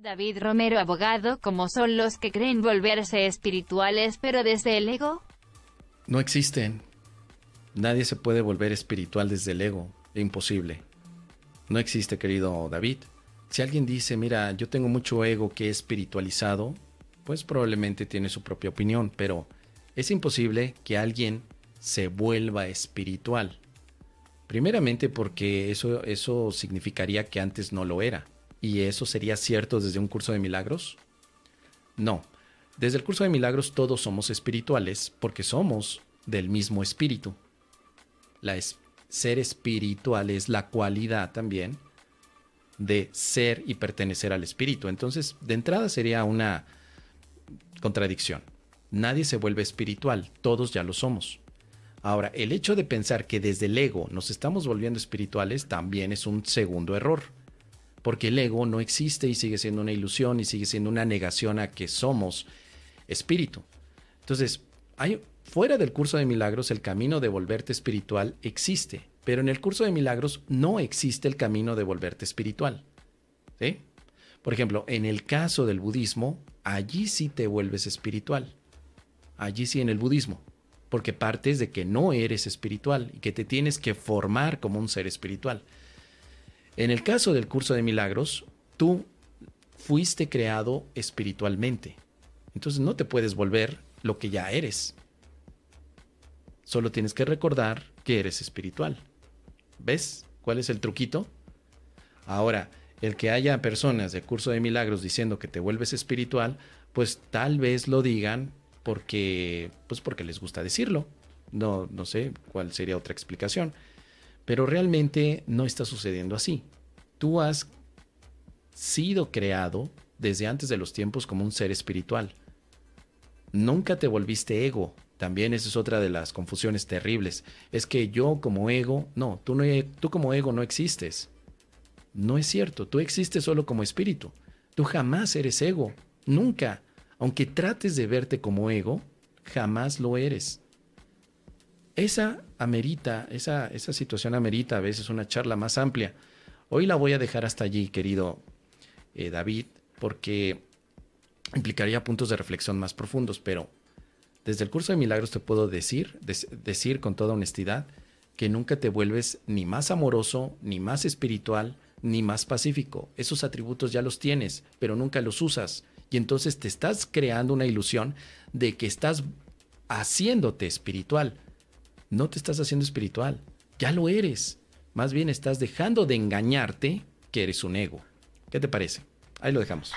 David Romero abogado ¿cómo son los que creen volverse espirituales pero desde el ego? No existen. Nadie se puede volver espiritual desde el ego. Imposible. No existe, querido David. Si alguien dice, mira, yo tengo mucho ego que es espiritualizado, pues probablemente tiene su propia opinión, pero es imposible que alguien se vuelva espiritual. Primeramente porque eso, eso significaría que antes no lo era. ¿Y eso sería cierto desde un curso de milagros? No. Desde el curso de milagros todos somos espirituales porque somos del mismo espíritu. Ser espiritual es la cualidad también de ser y pertenecer al espíritu. Entonces, de entrada sería una contradicción. Nadie se vuelve espiritual, todos ya lo somos. Ahora, el hecho de pensar que desde el ego nos estamos volviendo espirituales también es un segundo error porque el ego no existe y sigue siendo una ilusión y sigue siendo una negación a que somos espíritu. Entonces, fuera del curso de milagros, el camino de volverte espiritual existe, pero en el curso de milagros no existe el camino de volverte espiritual. ¿Sí? Por ejemplo, en el caso del budismo, allí sí te vuelves espiritual. Allí sí en el budismo, porque partes de que no eres espiritual y que te tienes que formar como un ser espiritual. En el caso del curso de milagros, tú fuiste creado espiritualmente. Entonces no te puedes volver lo que ya eres. Solo tienes que recordar que eres espiritual. ¿Ves cuál es el truquito? Ahora, el que haya personas de curso de milagros diciendo que te vuelves espiritual, pues tal vez lo digan porque pues porque les gusta decirlo. No no sé cuál sería otra explicación. Pero realmente no está sucediendo así. Tú has sido creado desde antes de los tiempos como un ser espiritual. Nunca te volviste ego. También esa es otra de las confusiones terribles. Es que yo como ego, no, tú, no, tú como ego no existes. No es cierto, tú existes solo como espíritu. Tú jamás eres ego, nunca. Aunque trates de verte como ego, jamás lo eres esa amerita, esa, esa situación amerita a veces una charla más amplia. Hoy la voy a dejar hasta allí, querido eh, David, porque implicaría puntos de reflexión más profundos, pero desde el curso de milagros te puedo decir, decir con toda honestidad, que nunca te vuelves ni más amoroso, ni más espiritual, ni más pacífico. Esos atributos ya los tienes, pero nunca los usas. Y entonces te estás creando una ilusión de que estás haciéndote espiritual no te estás haciendo espiritual, ya lo eres. Más bien estás dejando de engañarte que eres un ego. ¿Qué te parece? Ahí lo dejamos.